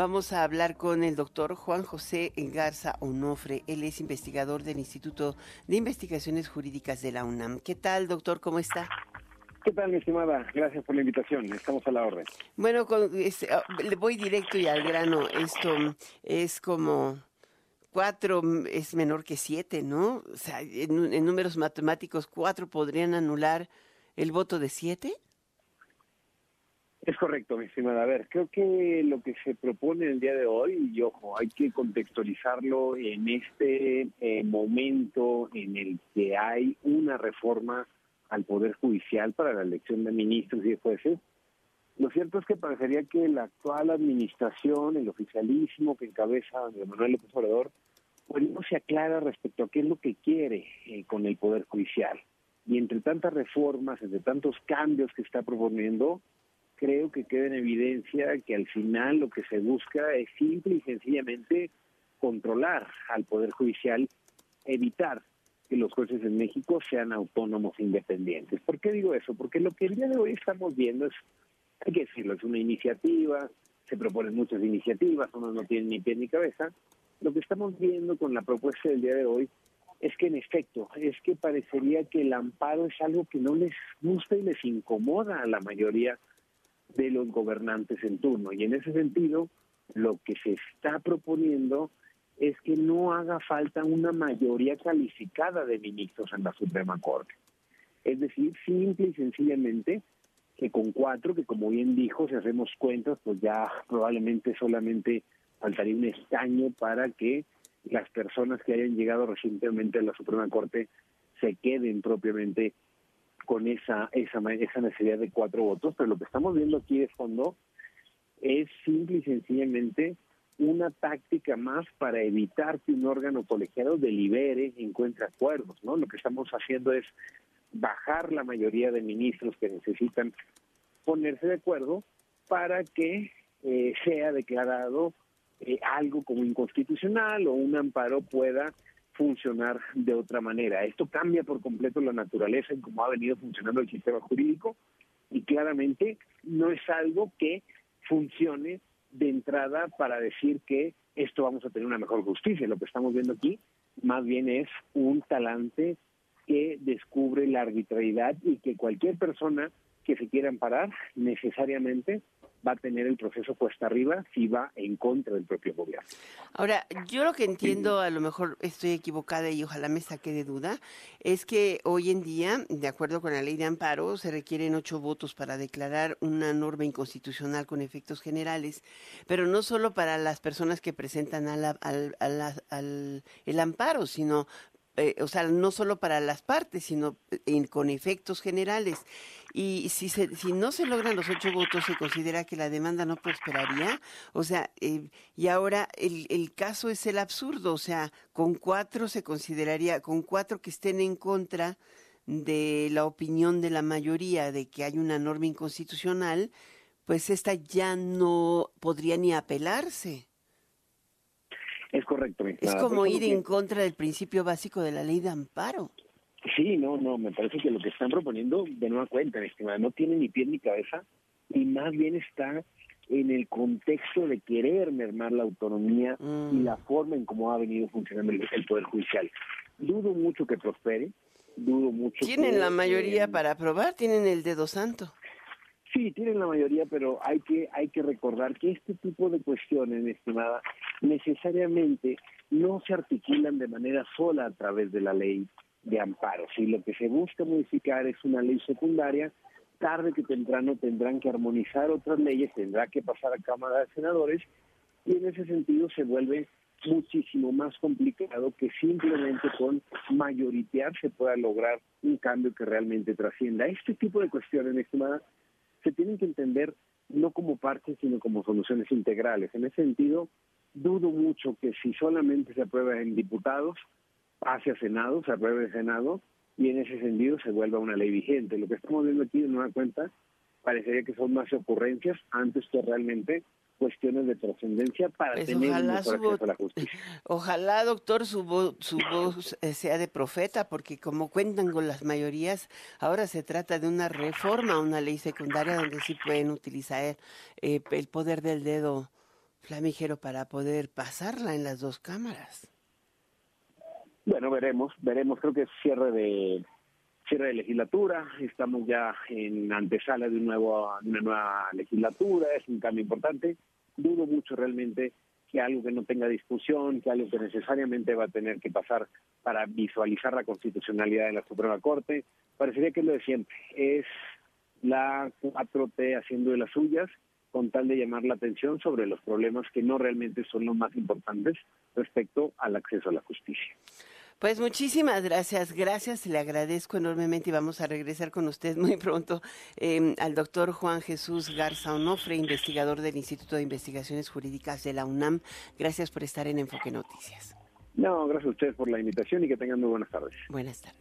Vamos a hablar con el doctor Juan José Garza Onofre. Él es investigador del Instituto de Investigaciones Jurídicas de la UNAM. ¿Qué tal, doctor? ¿Cómo está? ¿Qué tal, mi estimada? Gracias por la invitación. Estamos a la orden. Bueno, ah, le voy directo y al grano. Esto es como cuatro es menor que siete, ¿no? O sea, en, números matemáticos, cuatro podrían anular el voto de siete. Es correcto, mi estimada. A ver, creo que lo que se propone el día de hoy, y ojo, hay que contextualizarlo en este eh, momento en el que hay una reforma al Poder Judicial para la elección de ministros y de jueces, lo cierto es que parecería que la actual administración, el oficialismo que encabeza Manuel López Obrador, pues no se aclara respecto a qué es lo que quiere eh, con el Poder Judicial. Y entre tantas reformas, entre tantos cambios que está proponiendo, creo que queda en evidencia que al final lo que se busca es simple y sencillamente controlar al Poder Judicial, evitar que los jueces en México sean autónomos independientes. ¿Por qué digo eso? Porque lo que el día de hoy estamos viendo es, hay que decirlo, es una iniciativa, se proponen muchas iniciativas, unos no tienen ni pie ni cabeza. Lo que estamos viendo con la propuesta del día de hoy es que en efecto, es que parecería que el amparo es algo que no les gusta y les incomoda a la mayoría de los gobernantes en turno. Y en ese sentido, lo que se está proponiendo es que no haga falta una mayoría calificada de ministros en la Suprema Corte. Es decir, simple y sencillamente que con cuatro, que como bien dijo, si hacemos cuentas, pues ya probablemente solamente faltaría un escaño para que las personas que hayan llegado recientemente a la Suprema Corte se queden propiamente con esa, esa, esa necesidad de cuatro votos, pero lo que estamos viendo aquí de fondo es simple y sencillamente una táctica más para evitar que un órgano colegiado delibere, encuentre acuerdos, ¿no? Lo que estamos haciendo es bajar la mayoría de ministros que necesitan ponerse de acuerdo para que eh, sea declarado eh, algo como inconstitucional o un amparo pueda funcionar de otra manera. Esto cambia por completo la naturaleza en cómo ha venido funcionando el sistema jurídico y claramente no es algo que funcione de entrada para decir que esto vamos a tener una mejor justicia. Lo que estamos viendo aquí más bien es un talante que descubre la arbitrariedad y que cualquier persona que se quiera amparar necesariamente va a tener el proceso cuesta arriba si va en contra del propio gobierno. Ahora, yo lo que entiendo, a lo mejor estoy equivocada y ojalá me saque de duda, es que hoy en día, de acuerdo con la ley de amparo, se requieren ocho votos para declarar una norma inconstitucional con efectos generales, pero no solo para las personas que presentan al, al, el amparo, sino eh, o sea, no solo para las partes, sino eh, con efectos generales. Y si, se, si no se logran los ocho votos, se considera que la demanda no prosperaría. O sea, eh, y ahora el, el caso es el absurdo. O sea, con cuatro se consideraría, con cuatro que estén en contra de la opinión de la mayoría de que hay una norma inconstitucional, pues esta ya no podría ni apelarse. Es como ir en contra del principio básico de la ley de amparo. Sí, no, no, me parece que lo que están proponiendo, de nueva cuenta, estimada, no tiene ni pie ni cabeza y más bien está en el contexto de querer mermar la autonomía y mm. la forma en cómo ha venido funcionando el, Poder Judicial. Dudo mucho que prospere, dudo mucho. ¿Tienen la mayoría para aprobar? ¿Tienen el dedo santo? Sí, tienen la mayoría, pero hay que hay que recordar que este tipo de cuestiones, estimada, necesariamente no se articulan de manera sola a través de la ley de amparo. Si lo que se busca modificar es una ley secundaria, tarde que temprano tendrán que armonizar otras leyes, tendrá que pasar a Cámara de Senadores y en ese sentido se vuelve muchísimo más complicado que simplemente con mayoritear se pueda lograr un cambio que realmente trascienda. Este tipo de cuestiones, estimada, se tienen que entender no como partes, sino como soluciones integrales. En ese sentido, dudo mucho que si solamente se aprueba en diputados, pase a Senado, se apruebe en Senado, y en ese sentido se vuelva una ley vigente. Lo que estamos viendo aquí, de nueva cuenta, parecería que son más ocurrencias antes que realmente cuestiones de trascendencia para pues tener ojalá un la justicia. Ojalá, doctor, su, voz, su voz eh, sea de profeta, porque como cuentan con las mayorías, ahora se trata de una reforma, una ley secundaria donde sí pueden utilizar eh, el poder del dedo flamígero para poder pasarla en las dos cámaras. Bueno, veremos, veremos. Creo que es cierre de cierre de legislatura. Estamos ya en antesala de, una nueva legislatura. Es un cambio importante. Dudo mucho realmente que algo que no tenga discusión, que algo que necesariamente va a tener que pasar para visualizar la constitucionalidad de la Suprema Corte, parecería que es lo de siempre. Es la 4T haciendo de las suyas con tal de llamar la atención sobre los problemas que no realmente son los más importantes respecto al acceso a la justicia. Pues muchísimas gracias, gracias, le agradezco enormemente y vamos a regresar con usted muy pronto em, al doctor Juan Jesús Garza Onofre, investigador del Instituto de Investigaciones Jurídicas de la UNAM. Gracias por estar en Enfoque Noticias. No, gracias a ustedes por la invitación y que tengan muy buenas tardes. Buenas tardes.